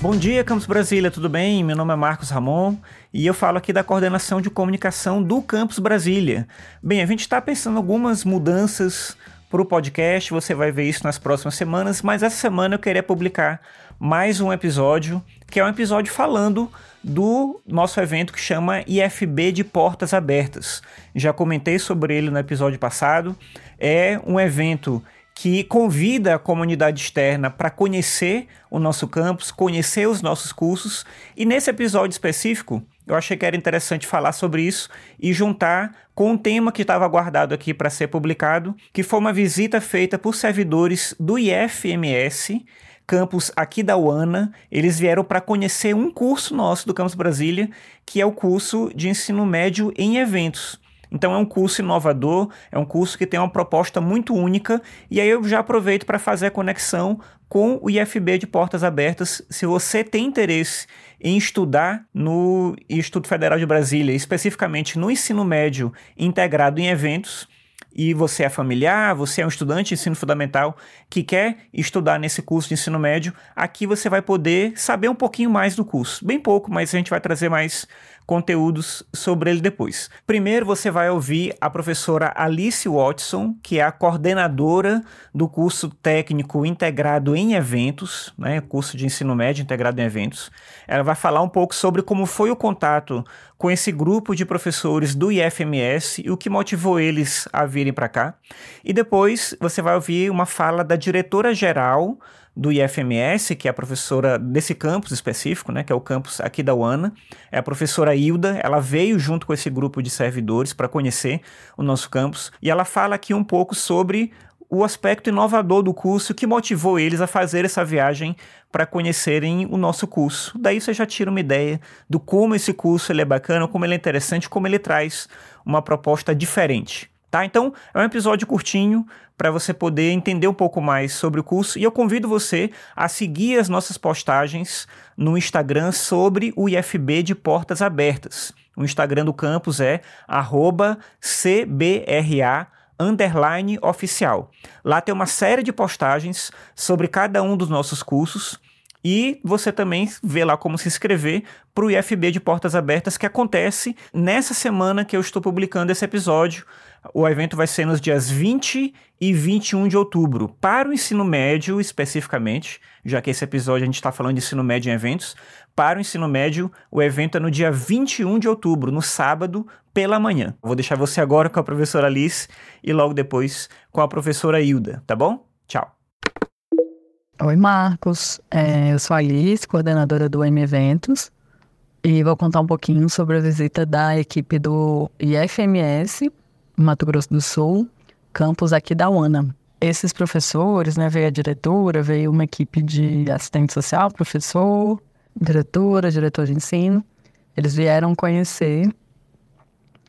Bom dia, Campus Brasília, tudo bem? Meu nome é Marcos Ramon e eu falo aqui da coordenação de comunicação do Campus Brasília. Bem, a gente está pensando algumas mudanças para o podcast, você vai ver isso nas próximas semanas, mas essa semana eu queria publicar mais um episódio, que é um episódio falando do nosso evento que chama IFB de Portas Abertas. Já comentei sobre ele no episódio passado. É um evento que convida a comunidade externa para conhecer o nosso campus, conhecer os nossos cursos. E nesse episódio específico, eu achei que era interessante falar sobre isso e juntar com um tema que estava guardado aqui para ser publicado, que foi uma visita feita por servidores do IFMS, campus aqui da UANA. Eles vieram para conhecer um curso nosso do Campus Brasília, que é o curso de ensino médio em eventos. Então é um curso inovador, é um curso que tem uma proposta muito única, e aí eu já aproveito para fazer a conexão com o IFB de Portas Abertas. Se você tem interesse em estudar no Instituto Federal de Brasília, especificamente no ensino médio integrado em eventos, e você é familiar, você é um estudante de ensino fundamental que quer estudar nesse curso de ensino médio, aqui você vai poder saber um pouquinho mais do curso. Bem pouco, mas a gente vai trazer mais conteúdos sobre ele depois. Primeiro você vai ouvir a professora Alice Watson, que é a coordenadora do curso técnico integrado em eventos, né, curso de ensino médio integrado em eventos. Ela vai falar um pouco sobre como foi o contato com esse grupo de professores do IFMS e o que motivou eles a virem para cá. E depois você vai ouvir uma fala da diretora geral do IFMS, que é a professora desse campus específico, né, que é o campus aqui da UANA, é a professora Hilda, ela veio junto com esse grupo de servidores para conhecer o nosso campus, e ela fala aqui um pouco sobre o aspecto inovador do curso que motivou eles a fazer essa viagem para conhecerem o nosso curso. Daí você já tira uma ideia do como esse curso ele é bacana, como ele é interessante, como ele traz uma proposta diferente. Tá? Então, é um episódio curtinho para você poder entender um pouco mais sobre o curso e eu convido você a seguir as nossas postagens no Instagram sobre o IFB de Portas Abertas. O Instagram do campus é CBRA underline oficial. Lá tem uma série de postagens sobre cada um dos nossos cursos e você também vê lá como se inscrever para o IFB de Portas Abertas que acontece nessa semana que eu estou publicando esse episódio. O evento vai ser nos dias 20 e 21 de outubro. Para o ensino médio, especificamente, já que esse episódio a gente está falando de ensino médio em eventos, para o ensino médio, o evento é no dia 21 de outubro, no sábado, pela manhã. Vou deixar você agora com a professora Alice e logo depois com a professora Hilda, tá bom? Tchau. Oi, Marcos. É, eu sou a Alice, coordenadora do M Eventos, e vou contar um pouquinho sobre a visita da equipe do IFMS Mato Grosso do Sul, campus aqui da UANA. Esses professores, né, veio a diretora, veio uma equipe de assistente social, professor, diretora, diretor de ensino. Eles vieram conhecer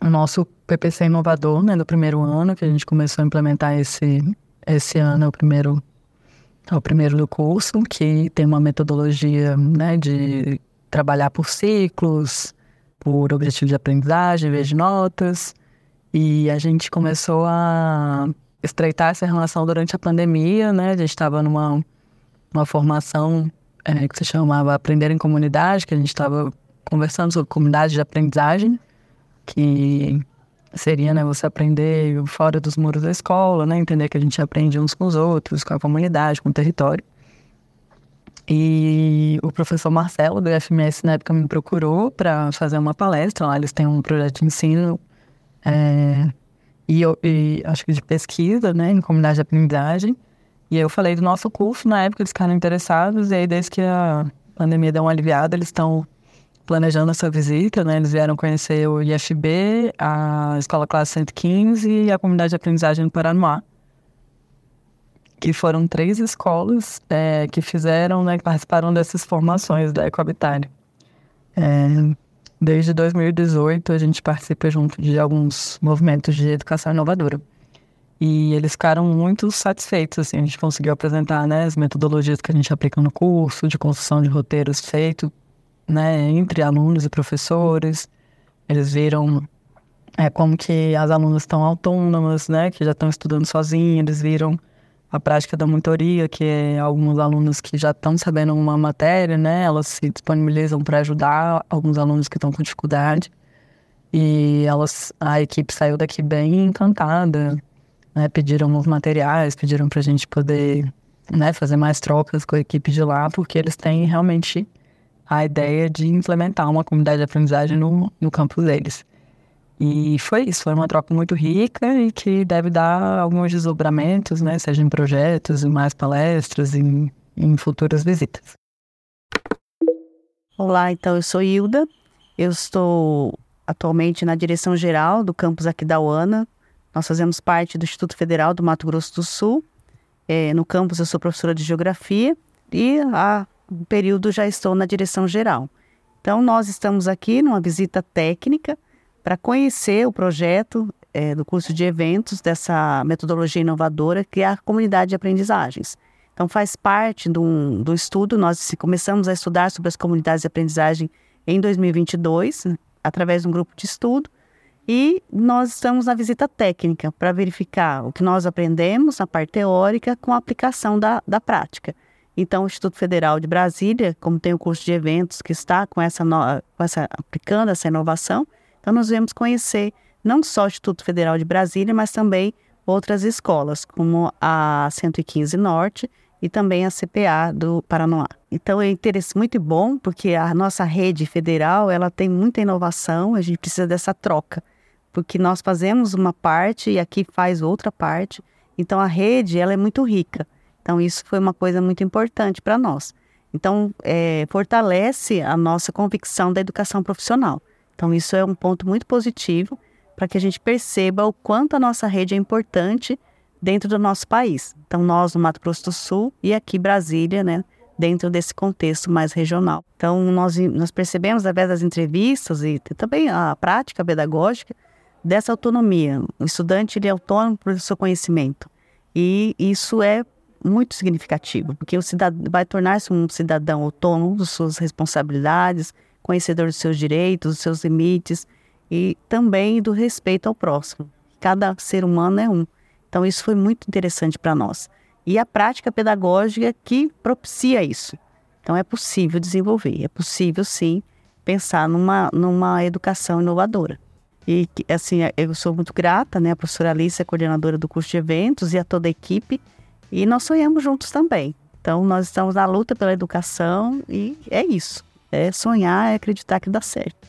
o nosso PPC inovador, né, do primeiro ano, que a gente começou a implementar esse, esse ano, é o primeiro, é o primeiro do curso, que tem uma metodologia, né, de trabalhar por ciclos, por objetivo de aprendizagem, em vez de notas. E a gente começou a estreitar essa relação durante a pandemia, né? A gente estava numa uma formação é, que se chamava Aprender em Comunidade, que a gente estava conversando sobre comunidade de aprendizagem, que seria né, você aprender fora dos muros da escola, né? Entender que a gente aprende uns com os outros, com a comunidade, com o território. E o professor Marcelo, do FMS, na época, me procurou para fazer uma palestra. Lá eles têm um projeto de ensino é, e, eu, e acho que de pesquisa, né, em comunidade de aprendizagem. E eu falei do nosso curso, na época eles ficaram interessados, e aí desde que a pandemia deu uma aliviada, eles estão planejando essa visita, né? Eles vieram conhecer o IFB, a Escola Classe 115 e a Comunidade de Aprendizagem do Paranoá. Que foram três escolas é, que fizeram, né, que participaram dessas formações da Ecohabitário. É, Desde 2018, a gente participa junto de alguns movimentos de educação inovadora. E eles ficaram muito satisfeitos, assim, a gente conseguiu apresentar, né, as metodologias que a gente aplica no curso, de construção de roteiros feito, né, entre alunos e professores. Eles viram é, como que as alunas estão autônomas, né, que já estão estudando sozinhas, eles viram a prática da monitoria, que é alguns alunos que já estão sabendo uma matéria, né? Elas se disponibilizam para ajudar alguns alunos que estão com dificuldade. E elas, a equipe saiu daqui bem encantada, né? Pediram os materiais, pediram para a gente poder né, fazer mais trocas com a equipe de lá, porque eles têm realmente a ideia de implementar uma comunidade de aprendizagem no, no campus deles. E foi isso, foi uma troca muito rica e que deve dar alguns desdobramentos, né? Seja em projetos, em mais palestras, em, em futuras visitas. Olá, então eu sou Hilda, eu estou atualmente na direção geral do campus aqui da UANA. Nós fazemos parte do Instituto Federal do Mato Grosso do Sul. É, no campus eu sou professora de Geografia e há um período já estou na direção geral. Então nós estamos aqui numa visita técnica para conhecer o projeto é, do curso de eventos dessa metodologia inovadora que é a comunidade de aprendizagens. Então, faz parte do, do estudo, nós começamos a estudar sobre as comunidades de aprendizagem em 2022, através de um grupo de estudo, e nós estamos na visita técnica para verificar o que nós aprendemos na parte teórica com a aplicação da, da prática. Então, o Instituto Federal de Brasília, como tem o curso de eventos que está com essa, com essa aplicando essa inovação, então, nós viemos conhecer não só o Instituto Federal de Brasília, mas também outras escolas, como a 115 Norte e também a CPA do Paranoá. Então, é interesse muito bom, porque a nossa rede federal ela tem muita inovação, a gente precisa dessa troca, porque nós fazemos uma parte e aqui faz outra parte. Então, a rede ela é muito rica. Então, isso foi uma coisa muito importante para nós. Então, é, fortalece a nossa convicção da educação profissional. Então, isso é um ponto muito positivo para que a gente perceba o quanto a nossa rede é importante dentro do nosso país. Então, nós no Mato Grosso do Sul e aqui Brasília, né, dentro desse contexto mais regional. Então, nós, nós percebemos, através das entrevistas e também a prática pedagógica, dessa autonomia. O estudante ele é autônomo para o seu conhecimento. E isso é muito significativo, porque o cidadão vai tornar-se um cidadão autônomo das suas responsabilidades, conhecedor dos seus direitos, dos seus limites e também do respeito ao próximo. Cada ser humano é um. Então, isso foi muito interessante para nós. E a prática pedagógica que propicia isso. Então, é possível desenvolver, é possível sim pensar numa, numa educação inovadora. E, assim, eu sou muito grata, né? A professora Alice é coordenadora do curso de eventos e a toda a equipe. E nós sonhamos juntos também. Então, nós estamos na luta pela educação e é isso. É sonhar, é acreditar que dá certo.